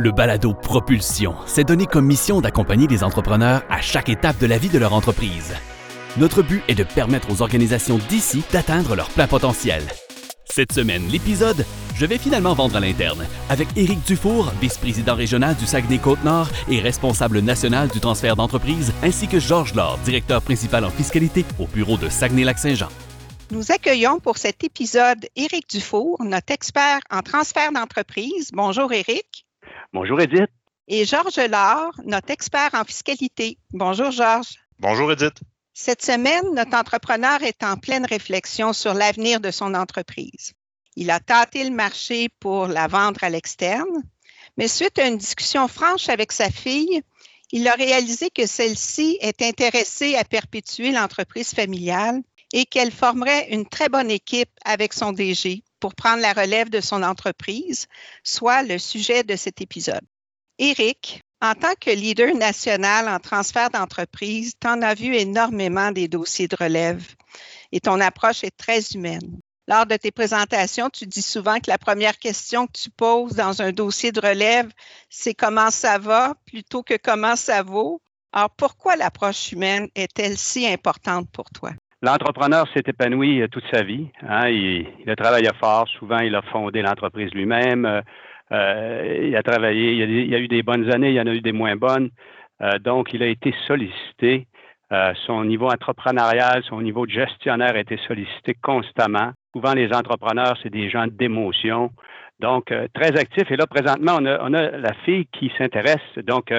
Le balado Propulsion s'est donné comme mission d'accompagner les entrepreneurs à chaque étape de la vie de leur entreprise. Notre but est de permettre aux organisations d'ici d'atteindre leur plein potentiel. Cette semaine, l'épisode Je vais finalement vendre à l'interne avec Éric Dufour, vice-président régional du Saguenay-Côte-Nord et responsable national du transfert d'entreprise, ainsi que Georges Laure, directeur principal en fiscalité au bureau de Saguenay-Lac-Saint-Jean. Nous accueillons pour cet épisode Éric Dufour, notre expert en transfert d'entreprise. Bonjour Éric. Bonjour Edith. Et Georges Laure, notre expert en fiscalité. Bonjour Georges. Bonjour Edith. Cette semaine, notre entrepreneur est en pleine réflexion sur l'avenir de son entreprise. Il a tâté le marché pour la vendre à l'externe, mais suite à une discussion franche avec sa fille, il a réalisé que celle-ci est intéressée à perpétuer l'entreprise familiale et qu'elle formerait une très bonne équipe avec son DG pour prendre la relève de son entreprise, soit le sujet de cet épisode. Éric, en tant que leader national en transfert d'entreprise, tu en as vu énormément des dossiers de relève et ton approche est très humaine. Lors de tes présentations, tu dis souvent que la première question que tu poses dans un dossier de relève, c'est comment ça va plutôt que comment ça vaut. Alors, pourquoi l'approche humaine est-elle si importante pour toi? L'entrepreneur s'est épanoui euh, toute sa vie. Hein. Il, a travaillé fort. Souvent, il a fondé l'entreprise lui-même. Euh, euh, il a travaillé. Il y a, eu des bonnes années, il y en a eu des moins bonnes. donc, il a été sollicité. son niveau entrepreneurial, son niveau de gestionnaire a été sollicité constamment. Souvent, les entrepreneurs, c'est des gens d'émotion. Donc, très actifs. Et là, présentement, on a, on a la fille qui s'intéresse. Donc,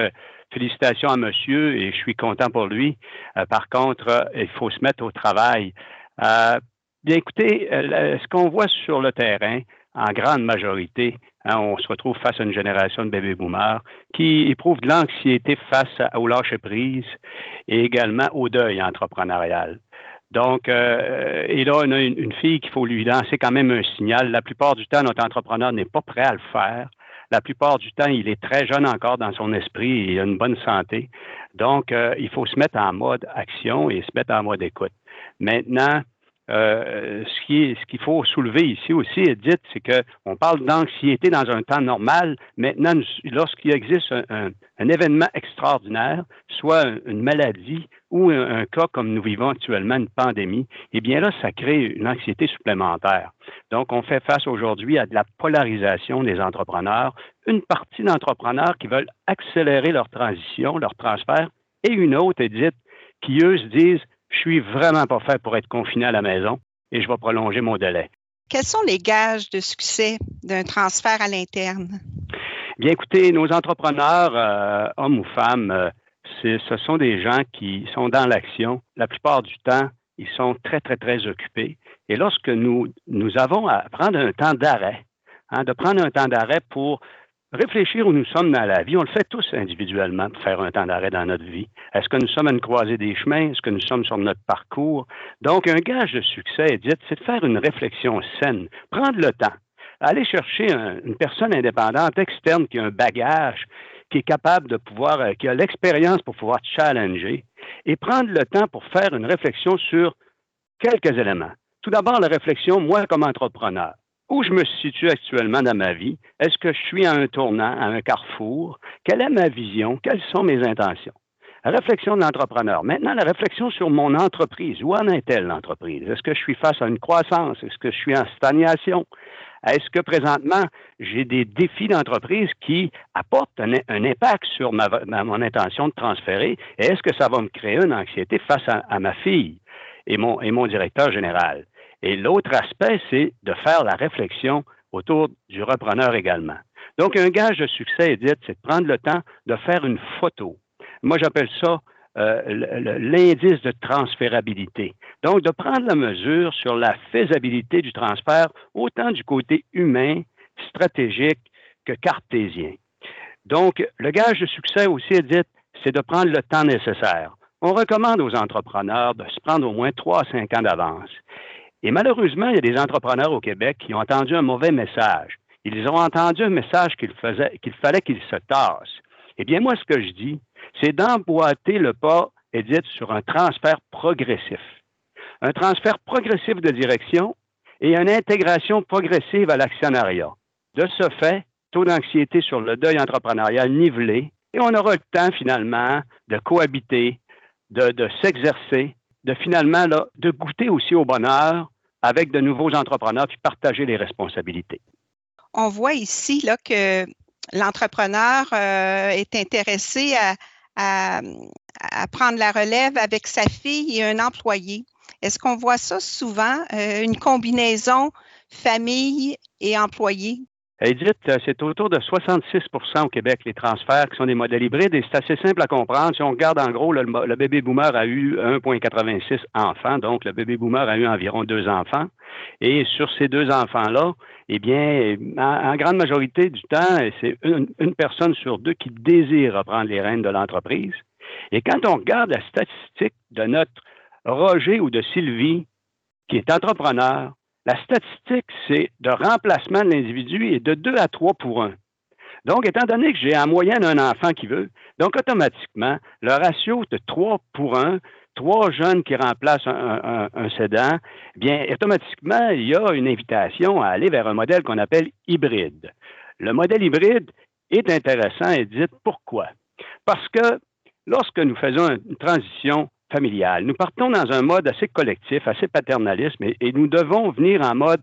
félicitations à monsieur et je suis content pour lui. Euh, par contre, euh, il faut se mettre au travail. Euh, bien écoutez, ce qu'on voit sur le terrain, en grande majorité, hein, on se retrouve face à une génération de bébés boomers qui éprouvent de l'anxiété face au lâcher-prise et également au deuil entrepreneurial. Donc, et là, on a une, une fille qu'il faut lui lancer quand même un signal. La plupart du temps, notre entrepreneur n'est pas prêt à le faire la plupart du temps, il est très jeune encore dans son esprit il a une bonne santé. Donc, euh, il faut se mettre en mode action et se mettre en mode écoute. Maintenant, euh, ce qu'il faut soulever ici aussi, Edith, c'est qu'on parle d'anxiété dans un temps normal. Maintenant, lorsqu'il existe un, événement extraordinaire, soit une maladie ou un, cas comme nous vivons actuellement, une pandémie, eh bien là, ça crée une anxiété supplémentaire. Donc, on fait face aujourd'hui à de la polarisation des entrepreneurs, une partie d'entrepreneurs qui veulent accélérer leur transition, leur transfert, et une autre, Edith, qui eux se disent je suis vraiment pas fait pour être confiné à la maison et je vais prolonger mon délai. Quels sont les gages de succès d'un transfert à l'interne? Bien, écoutez, nos entrepreneurs, euh, hommes ou femmes, euh, ce sont des gens qui sont dans l'action. La plupart du temps, ils sont très, très, très occupés. Et lorsque nous, nous avons à prendre un temps d'arrêt, hein, de prendre un temps d'arrêt pour réfléchir où nous sommes dans la vie, on le fait tous individuellement pour faire un temps d'arrêt dans notre vie. Est-ce que nous sommes à une croisée des chemins? Est-ce que nous sommes sur notre parcours? Donc, un gage de succès, Edith, c'est de faire une réflexion saine, prendre le temps, aller chercher une personne indépendante, externe, qui a un bagage, qui est capable de pouvoir, euh, qui a l'expérience pour pouvoir challenger, et prendre le temps pour faire une réflexion sur quelques éléments. Tout d'abord, la réflexion, moi, comme entrepreneur où je me situe actuellement dans ma vie? Est-ce que je suis à un tournant, à un carrefour? Quelle est ma vision? Quelles sont mes intentions? Réflexion de l'entrepreneur. Maintenant, la réflexion sur mon entreprise. Où en est-elle l'entreprise? Est-ce que je suis face à une croissance? Est-ce que je suis en stagnation? Est-ce que présentement, j'ai des défis d'entreprise qui apportent un, impact sur mon intention de transférer? Et est-ce que ça va me créer une anxiété face à, à ma fille et mon, et mon directeur général? Et l'autre aspect, c'est de faire la réflexion autour du repreneur également. Donc, un gage de succès, Edith, c'est de prendre le temps de faire une photo. Moi, j'appelle ça euh, l'indice de transférabilité. Donc, de prendre la mesure sur la faisabilité du transfert, autant du côté humain, stratégique que cartésien. Donc, le gage de succès aussi, Edith, c'est de prendre le temps nécessaire. On recommande aux entrepreneurs de se prendre au moins trois à cinq ans d'avance. Et malheureusement, il y a des entrepreneurs au Québec qui ont entendu un mauvais message. Ils ont entendu un message qu'il fallait qu'ils se tassent. Eh bien, moi, ce que je dis, c'est d'emboîter le pas, Edith, sur un transfert progressif. Un transfert progressif de direction et une intégration progressive à l'actionnariat. De ce fait, taux d'anxiété sur le deuil entrepreneurial nivelé et on aura le temps finalement de cohabiter, de, s'exercer, de finalement de goûter aussi au bonheur avec de nouveaux entrepreneurs puis partager les responsabilités. On voit ici là, que l'entrepreneur euh, est intéressé à, prendre la relève avec sa fille et un employé. Est-ce qu'on voit ça souvent, euh, une combinaison famille et employé? Edith, euh, c'est autour de 66% au Québec, les transferts qui sont des modèles hybrides, et c'est assez simple à comprendre. Si on regarde en gros, le, bébé boomer a eu 1,86 enfants, donc le bébé boomer a eu environ deux enfants. Et sur ces deux enfants-là, eh bien, en, grande majorité du temps, c'est une, une, personne sur deux qui désire reprendre les rênes de l'entreprise. Et quand on regarde la statistique de notre Roger ou de Sylvie, qui est entrepreneur, la statistique, c'est de remplacement de l'individu est de 2 à 3 pour 1. Donc, étant donné que j'ai en moyenne un enfant qui veut, donc automatiquement, le ratio de 3 pour 1, trois jeunes qui remplacent un, un, sédan, bien, automatiquement, il y a une invitation à aller vers un modèle qu'on appelle hybride. Le modèle hybride est intéressant et dites pourquoi? Parce que lorsque nous faisons une transition familiale. Nous partons dans un mode assez collectif, assez paternaliste, et, nous devons venir en mode,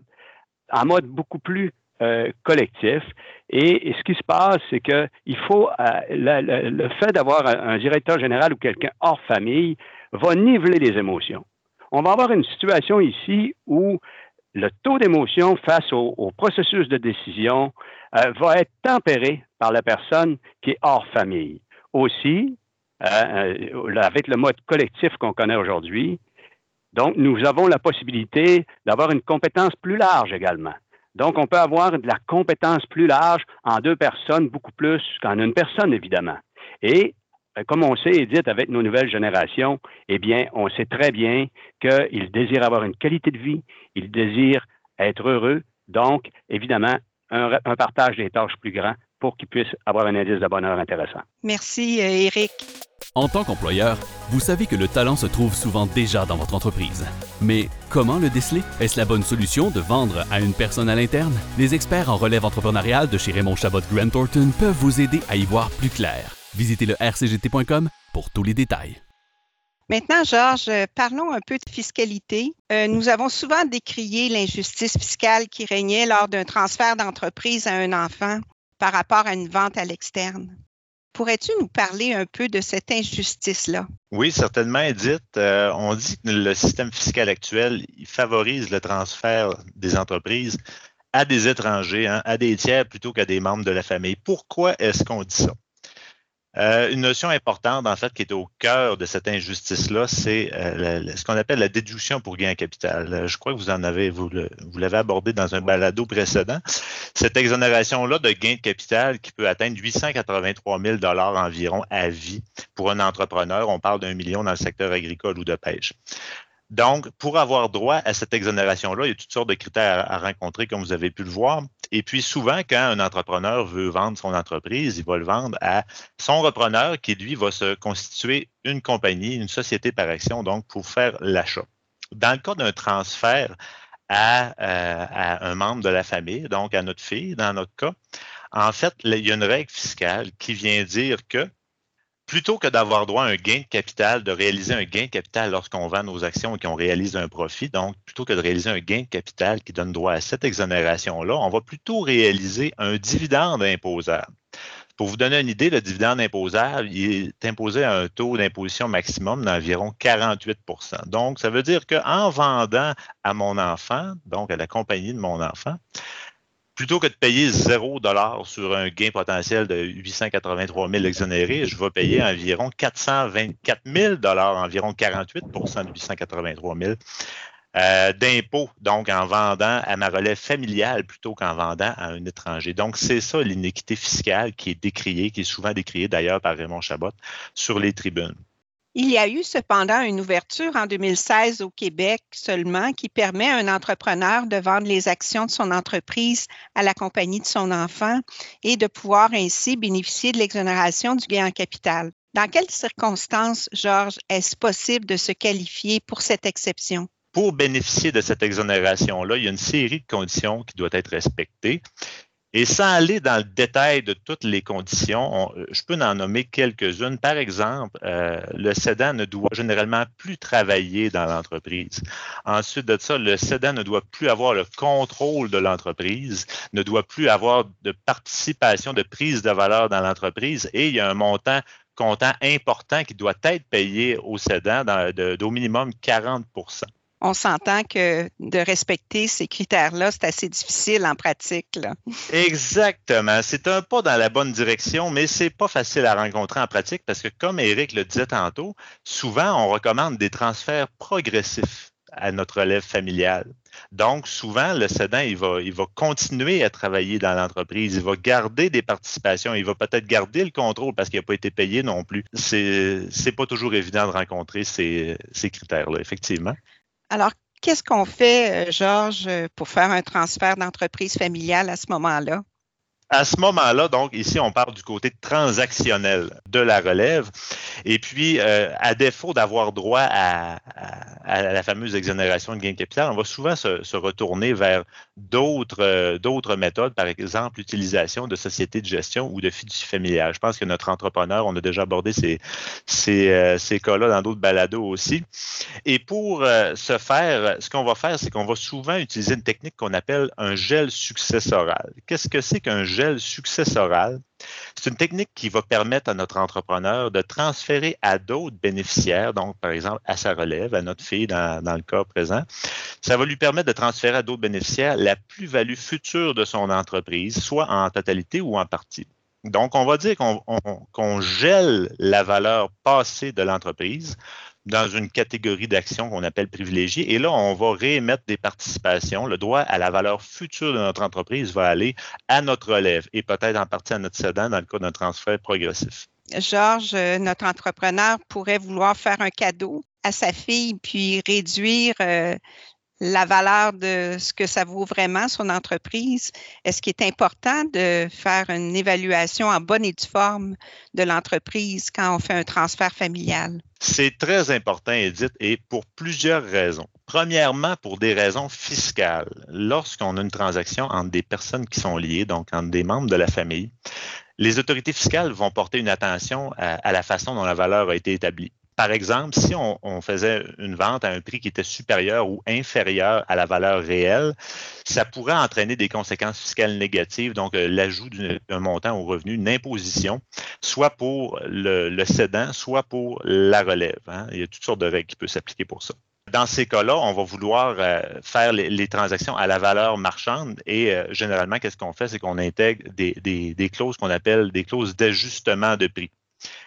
en mode beaucoup plus euh, collectif. Et, ce qui se passe, c'est que il faut euh, le, fait d'avoir un, directeur général ou quelqu'un hors famille va niveler les émotions. On va avoir une situation ici où le taux d'émotion face au, processus de décision euh, va être tempéré par la personne qui est hors famille. Aussi, avec le mode collectif qu'on connaît aujourd'hui. Donc, nous avons la possibilité d'avoir une compétence plus large également. Donc, on peut avoir de la compétence plus large en deux personnes, beaucoup plus qu'en une personne, évidemment. Et euh, comme on sait, Edith, avec nos nouvelles générations, eh bien, on sait très bien qu'ils désirent avoir une qualité de vie, ils désirent être heureux. Donc, évidemment, un, un partage des tâches plus grand pour qu'ils puissent avoir un indice de bonheur intéressant. Merci, Eric. En tant qu'employeur, vous savez que le talent se trouve souvent déjà dans votre entreprise. Mais comment le déceler? Est-ce la bonne solution de vendre à une personne à l'interne? Les experts en relève entrepreneuriale de chez Raymond Chabot Grant Thornton peuvent vous aider à y voir plus clair. Visitez le rcgt.com pour tous les détails. Maintenant, Georges, parlons un peu de fiscalité. Euh, nous avons souvent décrié l'injustice fiscale qui régnait lors d'un transfert d'entreprise à un enfant par rapport à une vente à l'externe. Pourrais-tu nous parler un peu de cette injustice-là? Oui, certainement, Edith. Euh, on dit que le système fiscal actuel il favorise le transfert des entreprises à des étrangers, hein, à des tiers plutôt qu'à des membres de la famille. Pourquoi est-ce qu'on dit ça? Euh, une notion importante, en fait, qui est au cœur de cette injustice-là, c'est euh, ce qu'on appelle la déduction pour gain en capital. Euh, je crois que vous en avez, vous, l'avez abordé dans un balado précédent. Cette exonération-là de gain de capital qui peut atteindre 883 000 environ à vie pour un entrepreneur. On parle d'un million dans le secteur agricole ou de pêche. Donc, pour avoir droit à cette exonération-là, il y a toutes sortes de critères à, rencontrer, comme vous avez pu le voir. Et puis, souvent, quand un entrepreneur veut vendre son entreprise, il va le vendre à son repreneur qui, lui, va se constituer une compagnie, une société par action, donc pour faire l'achat. Dans le cas d'un transfert à, euh, à, un membre de la famille, donc à notre fille, dans notre cas, en fait, il y a une règle fiscale qui vient dire que plutôt que d'avoir droit à un gain de capital, de réaliser un gain de capital lorsqu'on vend nos actions et qu'on réalise un profit, donc plutôt que de réaliser un gain de capital qui donne droit à cette exonération-là, on va plutôt réaliser un dividende imposable. Pour vous donner une idée, le dividende imposable il est imposé à un taux d'imposition maximum d'environ 48% Donc, ça veut dire qu'en vendant à mon enfant, donc à la compagnie de mon enfant, plutôt que de payer 0 sur un gain potentiel de 883 000 exonérés, je vais payer environ 424 000 environ 48% de 883 000 euh, d'impôts, donc en vendant à ma relève familiale plutôt qu'en vendant à un étranger. Donc, c'est ça l'inéquité fiscale qui est décriée, qui est souvent décriée d'ailleurs par Raymond Chabot sur les tribunes. Il y a eu cependant une ouverture en 2016 au Québec seulement qui permet à un entrepreneur de vendre les actions de son entreprise à la compagnie de son enfant et de pouvoir ainsi bénéficier de l'exonération du gain en capital. Dans quelles circonstances, Georges, est-ce possible de se qualifier pour cette exception? Pour bénéficier de cette exonération-là, il y a une série de conditions qui doivent être respectées. Et sans aller dans le détail de toutes les conditions, je peux en nommer quelques-unes. Par exemple, euh, le cédant ne doit généralement plus travailler dans l'entreprise. Ensuite de ça, le cédant ne doit plus avoir le contrôle de l'entreprise, ne doit plus avoir de participation, de prise de valeur dans l'entreprise et il y a un montant comptant important qui doit être payé au cédant d'au minimum 40 on s'entend que de respecter ces critères-là, c'est assez difficile en pratique. Exactement. C'est un pas dans la bonne direction, mais c'est pas facile à rencontrer en pratique parce que, comme Eric le disait tantôt, souvent on recommande des transferts progressifs à notre relève familiale. Donc, souvent, le cédant, il va, il va continuer à travailler dans l'entreprise, il va garder des participations, il va peut-être garder le contrôle parce qu'il n'a pas été payé non plus. C'est n'est pas toujours évident de rencontrer ces, ces critères-là, effectivement. Alors, qu'est-ce qu'on fait, euh, Georges, pour faire un transfert d'entreprise familiale à ce moment-là? À ce moment-là, donc, ici, on parle du côté transactionnel de la relève. Et puis, euh, à défaut d'avoir droit à, la fameuse exonération de gain de capital, on va souvent se, retourner vers d'autres euh, d'autres méthodes, par exemple, l'utilisation de sociétés de gestion ou de fiducie familiale. Je pense que notre entrepreneur, on a déjà abordé ces, ces, euh, cas-là dans d'autres balados aussi. Et pour ce faire, ce qu'on va faire, c'est qu'on va souvent utiliser une technique qu'on appelle un gel successoral. Qu'est-ce que c'est qu'un gel successoral. C'est une technique qui va permettre à notre entrepreneur de transférer à d'autres bénéficiaires, donc par exemple à sa relève, à notre fille dans, le cas présent. Ça va lui permettre de transférer à d'autres bénéficiaires la plus-value future de son entreprise, soit en totalité ou en partie. Donc, on va dire qu'on gèle la valeur passée de l'entreprise dans une catégorie d'actions qu'on appelle privilégiée. Et là, on va réémettre des participations. Le droit à la valeur future de notre entreprise va aller à notre relève et peut-être en partie à notre cédant dans le cas d'un transfert progressif. Georges, euh, notre entrepreneur pourrait vouloir faire un cadeau à sa fille puis réduire euh, la valeur de ce que ça vaut vraiment, son entreprise? Est-ce qu'il est important de faire une évaluation en bonne et due forme de l'entreprise quand on fait un transfert familial? C'est très important, Edith, et pour plusieurs raisons. Premièrement, pour des raisons fiscales. Lorsqu'on a une transaction entre des personnes qui sont liées, donc entre des membres de la famille, les autorités fiscales vont porter une attention à, la façon dont la valeur a été établie. Par exemple, si on, faisait une vente à un prix qui était supérieur ou inférieur à la valeur réelle, ça pourrait entraîner des conséquences fiscales négatives, donc euh, l'ajout d'un montant au revenu, une imposition, soit pour le, cédant, soit pour la relève. Hein. Il y a toutes sortes de règles qui peuvent s'appliquer pour ça. Dans ces cas-là, on va vouloir euh, faire les, transactions à la valeur marchande et euh, généralement, qu'est-ce qu'on fait? C'est qu'on intègre des clauses qu'on appelle des clauses d'ajustement de prix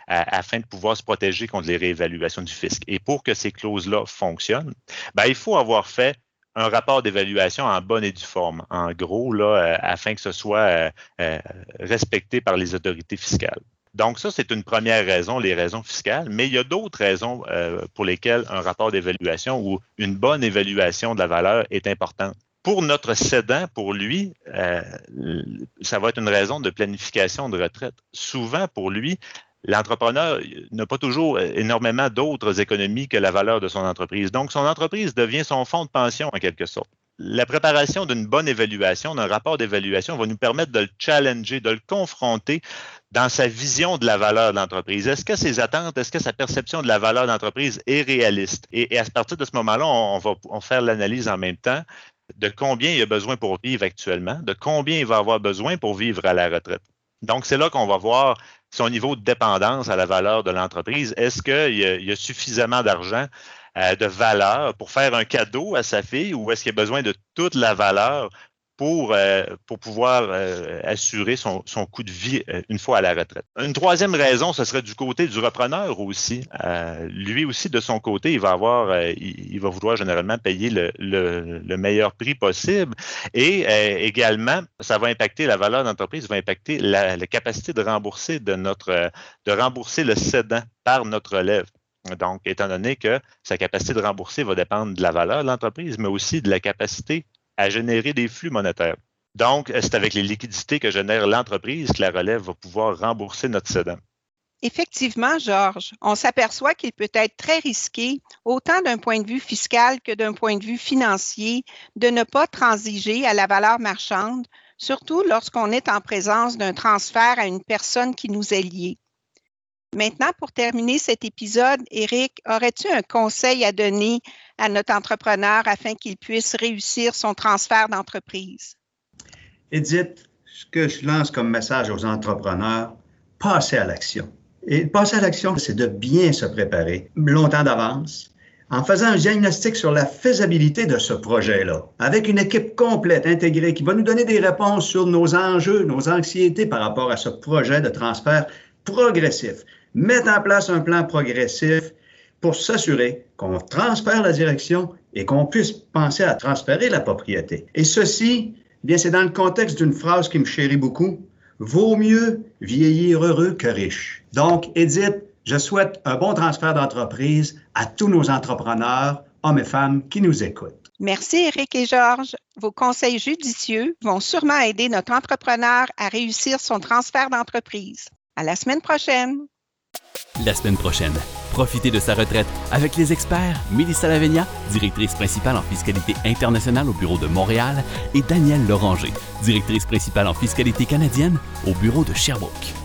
afin de pouvoir se protéger contre les réévaluations du fisc. Et pour que ces clauses-là fonctionnent, ben, il faut avoir fait un rapport d'évaluation en bonne et due forme, en gros, là, euh, afin que ce soit euh, euh, respecté par les autorités fiscales. Donc, ça, c'est une première raison, les raisons fiscales, mais il y a d'autres raisons pour lesquelles un rapport d'évaluation ou une bonne évaluation de la valeur est importante. Pour notre cédant, pour lui, ça va être une raison de planification de retraite. Souvent, pour lui, l'entrepreneur n'a pas toujours énormément d'autres économies que la valeur de son entreprise. Donc, son entreprise devient son fonds de pension en quelque sorte. La préparation d'une bonne évaluation, d'un rapport d'évaluation, va nous permettre de le challenger, de le confronter dans sa vision de la valeur de l'entreprise. Est-ce que ses attentes, est-ce que sa perception de la valeur de l'entreprise est réaliste? Et, à partir de ce moment-là, on, va faire l'analyse en même temps de combien il a besoin pour vivre actuellement, de combien il va avoir besoin pour vivre à la retraite. Donc, c'est là qu'on va voir son niveau de dépendance à la valeur de l'entreprise. Est-ce qu'il y, a suffisamment d'argent, euh, de valeur pour faire un cadeau à sa fille ou est-ce qu'il y a besoin de toute la valeur pour, euh, pour pouvoir euh, assurer son, son, coût de vie euh, une fois à la retraite. Une troisième raison, ce serait du côté du repreneur aussi. lui aussi, de son côté, il va avoir, vouloir généralement payer le, le, meilleur prix possible. Et également, ça va impacter la valeur d'entreprise, va impacter la, la, capacité de rembourser de notre, de rembourser le cédant par notre relève. Donc, étant donné que sa capacité de rembourser va dépendre de la valeur de l'entreprise, mais aussi de la capacité à générer des flux monétaires. Donc, c'est avec les liquidités que génère l'entreprise que la relève va pouvoir rembourser notre cédant. Effectivement, Georges, on s'aperçoit qu'il peut être très risqué, autant d'un point de vue fiscal que d'un point de vue financier, de ne pas transiger à la valeur marchande, surtout lorsqu'on est en présence d'un transfert à une personne qui nous est liée. Maintenant, pour terminer cet épisode, Eric, aurais-tu un conseil à donner à notre entrepreneur afin qu'il puisse réussir son transfert d'entreprise? Edith, ce que je lance comme message aux entrepreneurs, passez à l'action. Et passer à l'action, c'est de bien se préparer longtemps d'avance, en faisant un diagnostic sur la faisabilité de ce projet-là, avec une équipe complète, intégrée, qui va nous donner des réponses sur nos enjeux, nos anxiétés par rapport à ce projet de transfert progressif. Mettre en place un plan progressif pour s'assurer qu'on transfère la direction et qu'on puisse penser à transférer la propriété. Et ceci, eh bien, c'est dans le contexte d'une phrase qui me chérit beaucoup. Vaut mieux vieillir heureux que riche. Donc, Edith, je souhaite un bon transfert d'entreprise à tous nos entrepreneurs, hommes et femmes qui nous écoutent. Merci Eric et Georges. Vos conseils judicieux vont sûrement aider notre entrepreneur à réussir son transfert d'entreprise. À la semaine prochaine. La semaine prochaine, profitez de sa retraite avec les experts Mélissa Lavegna, directrice principale en fiscalité internationale au bureau de Montréal, et Danielle Loranger, directrice principale en fiscalité canadienne au bureau de Sherbrooke.